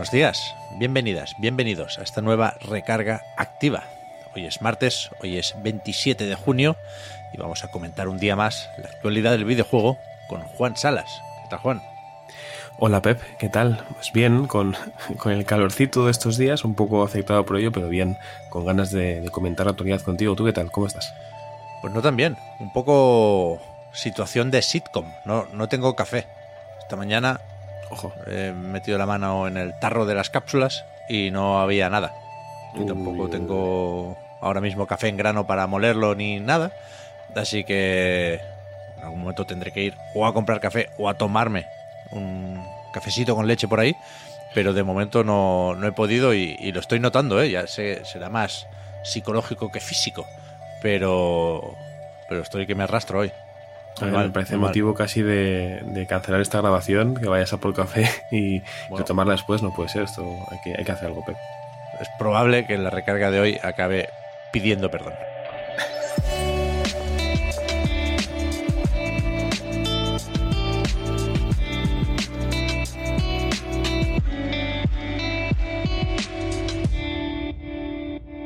Buenos días, bienvenidas, bienvenidos a esta nueva recarga activa. Hoy es martes, hoy es 27 de junio y vamos a comentar un día más la actualidad del videojuego con Juan Salas. ¿Qué tal, Juan? Hola Pep, ¿qué tal? Pues bien, con, con el calorcito de estos días, un poco afectado por ello, pero bien, con ganas de, de comentar la actualidad contigo. ¿Tú qué tal? ¿Cómo estás? Pues no tan bien, un poco situación de sitcom, no, no tengo café. Esta mañana Ojo. he metido la mano en el tarro de las cápsulas y no había nada. Y tampoco tengo ahora mismo café en grano para molerlo ni nada. Así que en algún momento tendré que ir o a comprar café o a tomarme un cafecito con leche por ahí. Pero de momento no, no he podido y, y lo estoy notando, ¿eh? ya sé, será más psicológico que físico. Pero, pero estoy que me arrastro hoy. A me parece motivo casi de, de cancelar esta grabación, que vayas a por café y Bueno. retomarla después. No puede ser, esto hay que, hay que hacer algo, Pep. es probable que en la recarga de hoy acabe pidiendo perdón.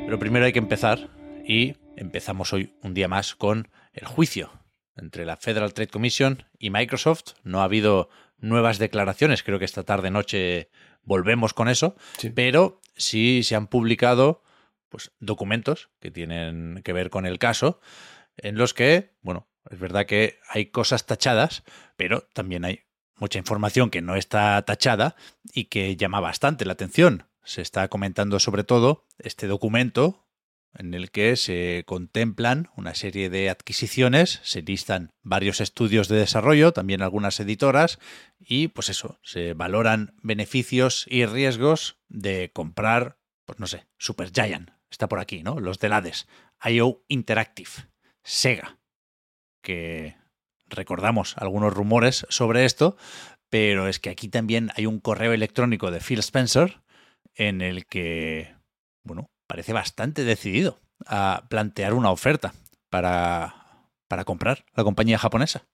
Pero primero hay que empezar y empezamos hoy un día más con el juicio entre la Federal Trade Commission y Microsoft. No ha habido nuevas declaraciones, creo que esta tarde noche volvemos con eso, Sí. pero sí se han publicado pues documentos que tienen que ver con el caso en los que, bueno, es verdad que hay cosas tachadas, pero también hay mucha información que no está tachada y que llama bastante la atención. Se está comentando sobre todo este documento en el que se contemplan una serie de adquisiciones, se listan varios estudios de desarrollo, también algunas editoras, y pues eso, se valoran beneficios y riesgos de comprar, pues no sé, Supergiant, está por aquí, ¿no? Los del Hades, IO Interactive, Sega, que recordamos algunos rumores sobre esto, pero es que aquí también hay un correo electrónico de Phil Spencer en el que, bueno, parece bastante decidido a plantear una oferta para, para comprar la compañía japonesa.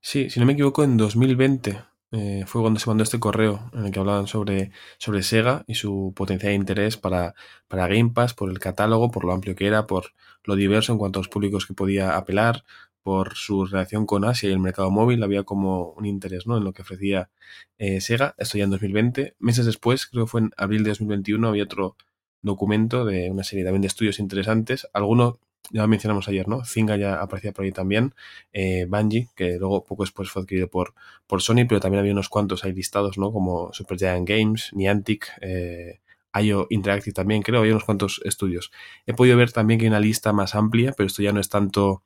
Sí, si no me equivoco, en 2020 eh, fue cuando se mandó este correo en el que hablaban sobre, sobre Sega y su potencial interés para, para Game Pass, por el catálogo, por lo amplio que era, por lo diverso en cuanto a los públicos que podía apelar, por su relación con Asia y el mercado móvil. Había como un interés ¿no? en lo que ofrecía eh, Sega. Esto ya en 2020. Meses después, creo que fue en abril de 2021, había otro documento de una serie también de estudios interesantes. Algunos ya lo mencionamos ayer, ¿no? Zynga ya aparecía por ahí también. Eh, Bungie, que luego poco después fue adquirido por, por Sony, pero también había unos cuantos ahí listados, ¿no? Como Supergiant Games, Niantic, eh, IO Interactive también, creo, había unos cuantos estudios. He podido ver también que hay una lista más amplia, pero esto ya no es tanto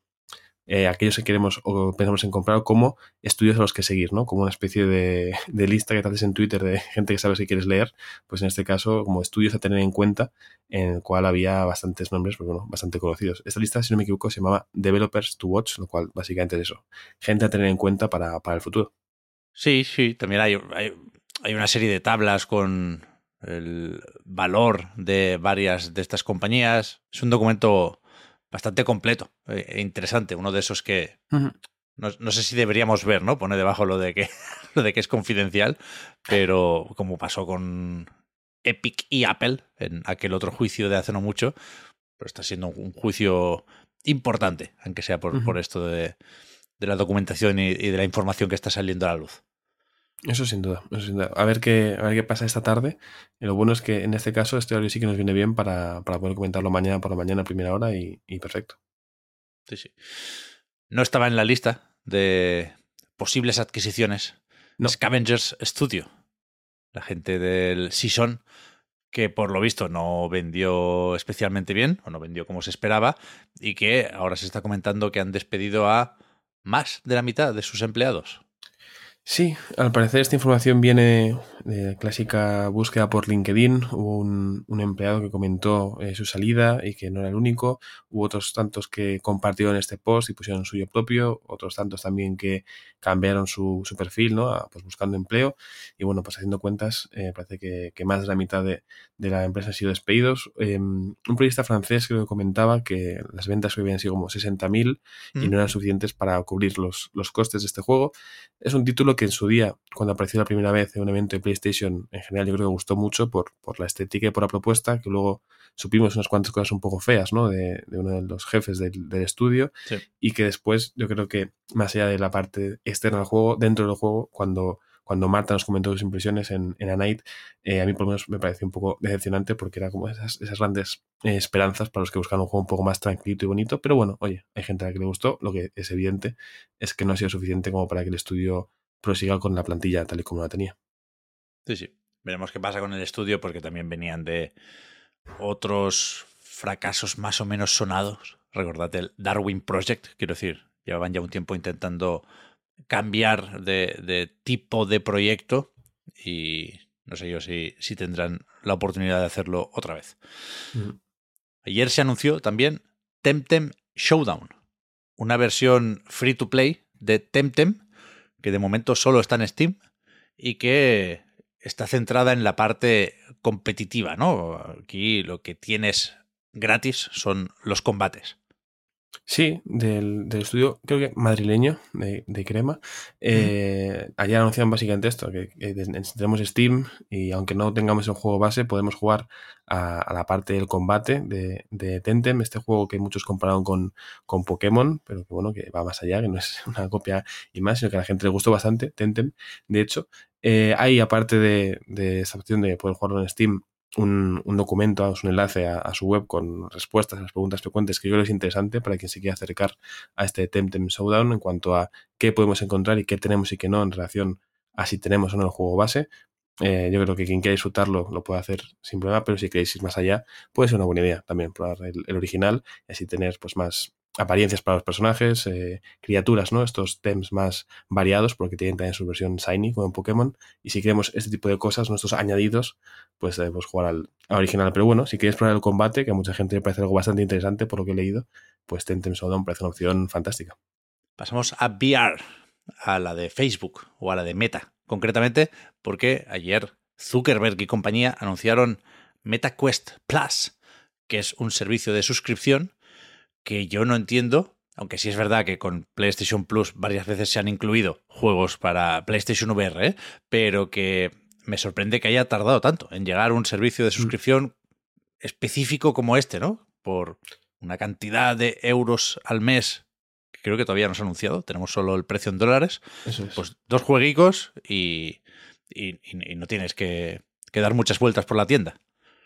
eh, aquellos que queremos o pensamos en comprar como estudios a los que seguir, ¿no? Como una especie de, lista que te haces en Twitter de gente que sabes que quieres leer, pues en este caso como estudios a tener en cuenta, en el cual había bastantes nombres, pues bueno, bastante conocidos. Esta lista, si no me equivoco, se llamaba Developers to Watch, lo cual básicamente es eso, gente a tener en cuenta para, para el futuro. Sí, sí, también hay, hay una serie de tablas con el valor de varias de estas compañías. Es un documento bastante completo e interesante, uno de esos que no, no sé si deberíamos ver, ¿no? Pone debajo lo de que lo de que es confidencial, pero como pasó con Epic y Apple en aquel otro juicio de hace no mucho, pero está siendo un juicio importante, aunque sea por, por esto de, de la documentación y, y de la información que está saliendo a la luz. Eso sin duda, eso sin duda. A ver qué, a ver qué pasa esta tarde. Y lo bueno es que en este caso este audio sí que nos viene bien para, para poder comentarlo mañana por la mañana a primera hora y, y perfecto. Sí, sí. No estaba en la lista de posibles adquisiciones. No. Scavengers Studio, la gente del Season, que por lo visto no vendió especialmente bien, o no vendió como se esperaba, y que ahora se está comentando que han despedido a más de la mitad de sus empleados. Sí, al parecer esta información viene de clásica búsqueda por LinkedIn. Hubo un, empleado que comentó eh, su salida y que no era el único. Hubo otros tantos que compartieron este post y pusieron suyo propio. Otros tantos también que cambiaron su, perfil, ¿no? pues buscando empleo. Y bueno, pues haciendo cuentas, eh, parece que, más de la mitad de, la empresa han sido despedidos. Em, un periodista francés creo que comentaba que las ventas habían sido como 60.000 y mm. no eran suficientes para cubrir los, los costes de este juego. Es un título que en su día, cuando apareció la primera vez en un evento de PlayStation, en general yo creo que gustó mucho por, por la estética y por la propuesta, que luego supimos unas cuantas cosas un poco feas, ¿no? De, uno de los jefes del, estudio y que después yo creo que más allá de la parte externa del juego, dentro del juego, cuando cuando Marta nos comentó sus impresiones en, en A Night, eh, a mí por lo menos me pareció un poco decepcionante porque era como esas, esas grandes eh, esperanzas para los que buscan un juego un poco más tranquilo y bonito. Pero bueno, oye, hay gente a la que le gustó. Lo que es evidente es que no ha sido suficiente como para que el estudio prosiga con la plantilla tal y como la tenía. Sí, sí. Veremos qué pasa con el estudio porque también venían de otros fracasos más o menos sonados. Recordad el Darwin Project, quiero decir, llevaban ya un tiempo intentando cambiar de, tipo de proyecto y no sé yo si, si, tendrán la oportunidad de hacerlo otra vez. Mm. Ayer se anunció también Temtem Showdown, una versión free to play de Temtem que de momento solo está en Steam y que está centrada en la parte competitiva, ¿no? Aquí lo que tienes gratis son los combates. Sí, del, estudio, creo que madrileño, de, Crema. Eh, Ayer anunciaron básicamente esto, que, tenemos Steam y aunque no tengamos el juego base, podemos jugar a, la parte del combate de, de, Tentem, este juego que muchos compararon con, con Pokémon, pero que bueno, que va más allá, que no es una copia y más, sino que a la gente le gustó bastante, Tentem. De hecho, eh, hay aparte de, de esta opción de poder jugarlo en Steam, un, documento, un enlace a, su web con respuestas a las preguntas frecuentes que yo creo es interesante para quien se quiera acercar a este Temtem Showdown en cuanto a qué podemos encontrar y qué tenemos y qué no en relación a si tenemos o no el juego base. Eh, yo creo que quien quiera disfrutarlo lo puede hacer sin problema, pero si queréis ir más allá, puede ser una buena idea también probar el, el original y así tener pues más apariencias para los personajes, eh, criaturas, ¿no? Estos tems más variados, porque tienen también su versión Shiny, como en Pokémon. Y si queremos este tipo de cosas, nuestros añadidos, pues debemos jugar al, original. Pero bueno, si quieres probar el combate, que a mucha gente le parece algo bastante interesante por lo que he leído, pues Tentem Showdown parece una opción fantástica. Pasamos a VR, a la de Facebook o a la de Meta, concretamente porque ayer Zuckerberg y compañía anunciaron MetaQuest Plus, que es un servicio de suscripción que yo no entiendo, aunque sí es verdad que con PlayStation Plus varias veces se han incluido juegos para PlayStation VR, ¿eh? pero que me sorprende que haya tardado tanto en llegar a un servicio de mm. suscripción específico como este, ¿no? Por una cantidad de euros al mes que creo que todavía no se ha anunciado, tenemos solo el precio en dólares. Pues dos jueguicos y, y, no tienes que, que dar muchas vueltas por la tienda.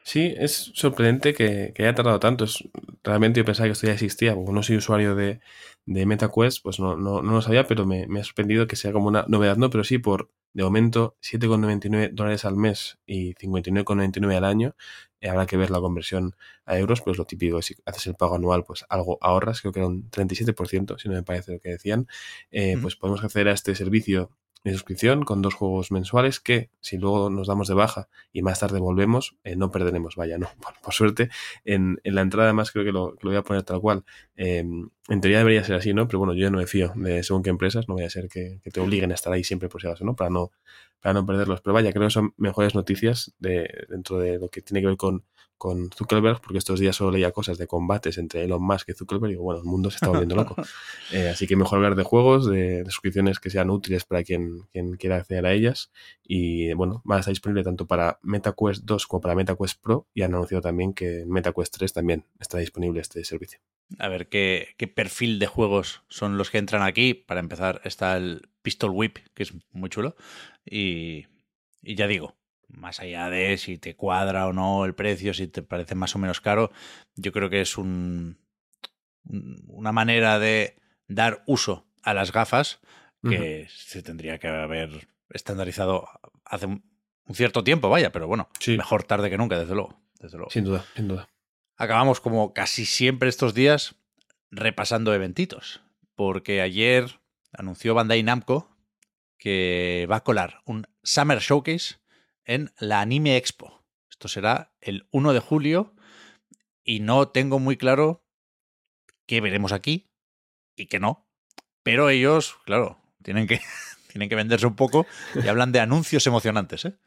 Sí, es sorprendente que, haya tardado tanto. Es, realmente yo pensaba que esto ya existía. Como no soy usuario de, de MetaQuest, pues no, no, no, lo sabía, pero me, ha sorprendido que sea como una novedad, ¿no? Pero sí, por de momento 7,99 dólares al mes y 59,99 al año. Eh, habrá que ver la conversión a euros, pues lo típico, si haces el pago anual, pues algo ahorras, creo que era un 37%, si no me parece lo que decían. Eh, pues podemos acceder a este servicio de suscripción con dos juegos mensuales que si luego nos damos de baja y más tarde volvemos, eh, no perderemos, vaya, no, por, suerte. En, en, la entrada además creo que lo, lo voy a poner tal cual. Em, en teoría debería ser así, ¿no? Pero bueno, yo no me fío de según qué empresas, no voy a ser que, te obliguen a estar ahí siempre por si acaso, ¿no? Para no, para no perderlos. Pero vaya, creo que son mejores noticias de, dentro de lo que tiene que ver con, con Zuckerberg, porque estos días solo leía cosas de combates entre Elon Musk y Zuckerberg y digo, bueno, el mundo se está volviendo loco. Eh, así que mejor hablar de juegos, de, suscripciones que sean útiles para quien, quien quiera acceder a ellas. Y bueno, va a estar disponible tanto para MetaQuest 2 como para MetaQuest Pro y han anunciado también que MetaQuest 3 también está disponible este servicio. A ver qué, qué perfil de juegos son los que entran aquí. Para empezar está el Pistol Whip, que es muy chulo. Y, y ya digo, más allá de si te cuadra o no el precio, si te parece más o menos caro, yo creo que es un, una manera de dar uso a las gafas que se tendría que haber estandarizado hace un, cierto tiempo, vaya, pero bueno, mejor tarde que nunca, desde luego, desde luego. Sin duda, sin duda. Acabamos como casi siempre estos días repasando eventitos, porque ayer anunció Bandai Namco que va a colar un Summer Showcase en la Anime Expo. Esto será el 1 de julio y no tengo muy claro qué veremos aquí y qué no. Pero ellos, claro, tienen que, tienen que venderse un poco y hablan de anuncios emocionantes, ¿eh?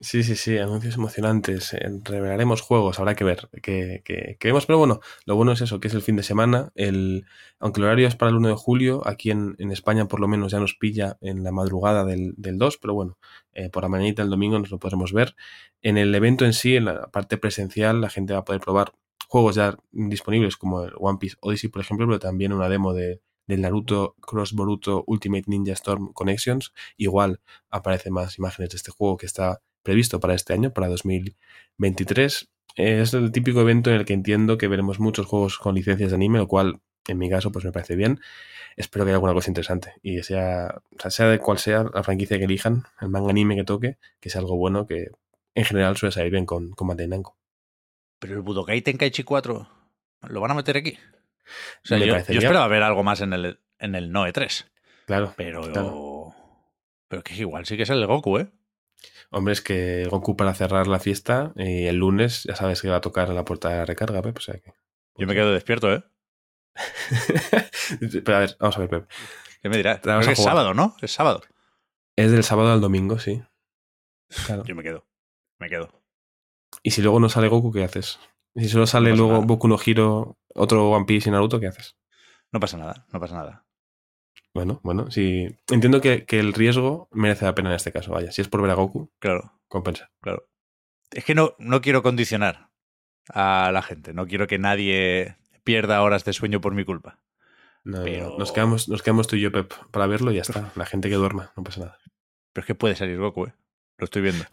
Sí, sí, sí, anuncios emocionantes. eh, Revelaremos juegos, habrá que ver qué que, que vemos. Pero bueno, lo bueno es eso, que es el fin de semana. El, aunque el horario es para el 1 de julio, aquí en, en España por lo menos ya nos pilla en la madrugada del, del 2, pero bueno, eh, por la mañanita del domingo nos lo podremos ver. En el evento en sí, en la parte presencial, la gente va a poder probar juegos ya disponibles como el One Piece Odyssey, por ejemplo, pero también una demo de, del Naruto Cross Boruto Ultimate Ninja Storm Connections. Igual aparecen más imágenes de este juego que está previsto para este año, para 2023. Eh, Es el típico evento en el que entiendo que veremos muchos juegos con licencias de anime, lo cual en mi caso pues me parece bien. Espero que haya alguna cosa interesante y sea, o sea, sea de cual sea la franquicia que elijan, el manga anime que toque, que sea algo bueno que en general suele salir bien con, con Namco. Pero el Budokai Tenkaichi 4 lo van a meter aquí. O sea, Me yo, yo esperaba ver algo más en el, en el Noe 3, Claro, pero claro. pero que igual sí que es el de Goku, ¿eh? Hombre, es que Goku para cerrar la fiesta y el lunes ya sabes que va a tocar la puerta de la recarga, Pep, o sea que... Yo me quedo despierto, ¿eh? Pero a ver, vamos a ver, Pep. ¿Qué me dirás? A es sábado, ¿no? Es sábado. Es del sábado al domingo, sí. Claro. Yo me quedo. Me quedo. Y si luego no sale Goku, ¿qué haces? Y si solo sale No luego nada. Boku no Hiro, otro One Piece y Naruto, ¿qué haces? No pasa nada, no pasa nada. Bueno, bueno, sí. Entiendo que, que el riesgo merece la pena en este caso, vaya. Si es por ver a Goku, Claro, compensa. claro. Es que no, no quiero condicionar a la gente. No quiero que nadie pierda horas de sueño por mi culpa. No, Pero- no. Nos, quedamos, nos quedamos tú y yo, Pep, para verlo y ya está. La gente que duerma, no pasa nada. Pero es que puede salir Goku, ¿eh? Lo estoy viendo.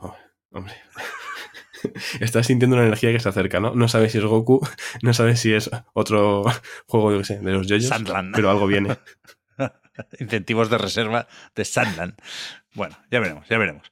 Hombre. Estás sintiendo una energía que se acerca, ¿no? No sabes si es Goku, no sabes si es otro juego, yo qué sé, de los yoyos, Sandland. pero algo viene. Incentivos de reserva de Sandland. Bueno, ya veremos, ya veremos.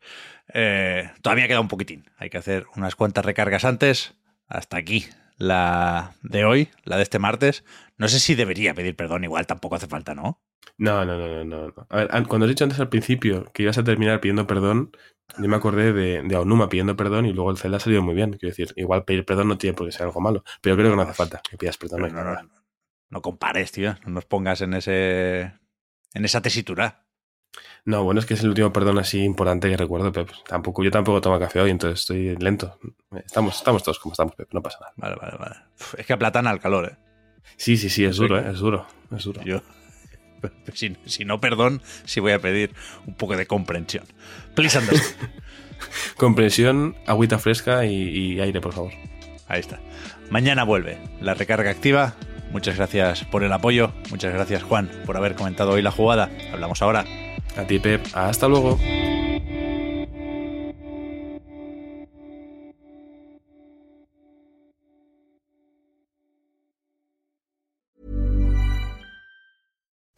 Eh, todavía queda un poquitín. Hay que hacer unas cuantas recargas antes. Hasta aquí la de hoy, la de este martes. No sé si debería pedir perdón, igual tampoco hace falta, ¿no? No, no, no, no, no. A ver, an- cuando has dicho antes al principio que ibas a terminar pidiendo perdón, yo me acordé de, de Aonuma pidiendo perdón y luego el Zelda ha salido muy bien. Quiero decir, igual pedir perdón no tiene por qué ser algo malo, pero creo que no hace falta que pidas perdón. No, no compares, tío. No nos pongas en ese en esa tesitura. No, bueno, es que es el último perdón así importante que recuerdo, Pep. Tampoco, yo tampoco tomo café hoy, entonces estoy lento. Estamos, estamos todos como estamos, Pep, no pasa nada. Vale, vale, vale. Es que aplatana el calor, ¿eh? Sí, sí, sí, es duro, ¿eh? Es duro, es duro. Yo, si, si no perdón, sí voy a pedir un poco de comprensión. Please understand. Comprensión, agüita fresca y, y aire, por favor. Ahí está. Mañana vuelve la recarga activa. Muchas gracias por el apoyo. Muchas gracias, Juan, por haber comentado hoy la jugada. Hablamos ahora. A ti, Pep. Hasta luego.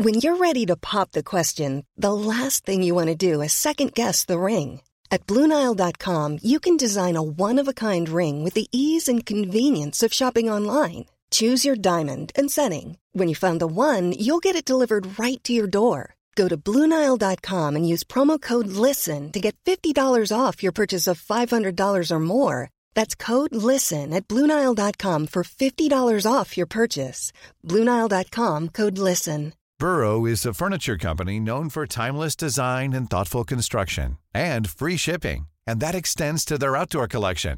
When you're ready to pop the question, the last thing you want to do is second guess the ring. At Bluenile.com, you can design a one of a kind ring with the ease and convenience of shopping online. Choose your diamond and setting. When you find the one, you'll get it delivered right to your door. Go to Bluenile.com and use promo code LISTEN to get $50 off your purchase of $500 or more. That's code LISTEN at Bluenile.com for $50 off your purchase. Bluenile.com code LISTEN. Burrow is a furniture company known for timeless design and thoughtful construction and free shipping, and that extends to their outdoor collection.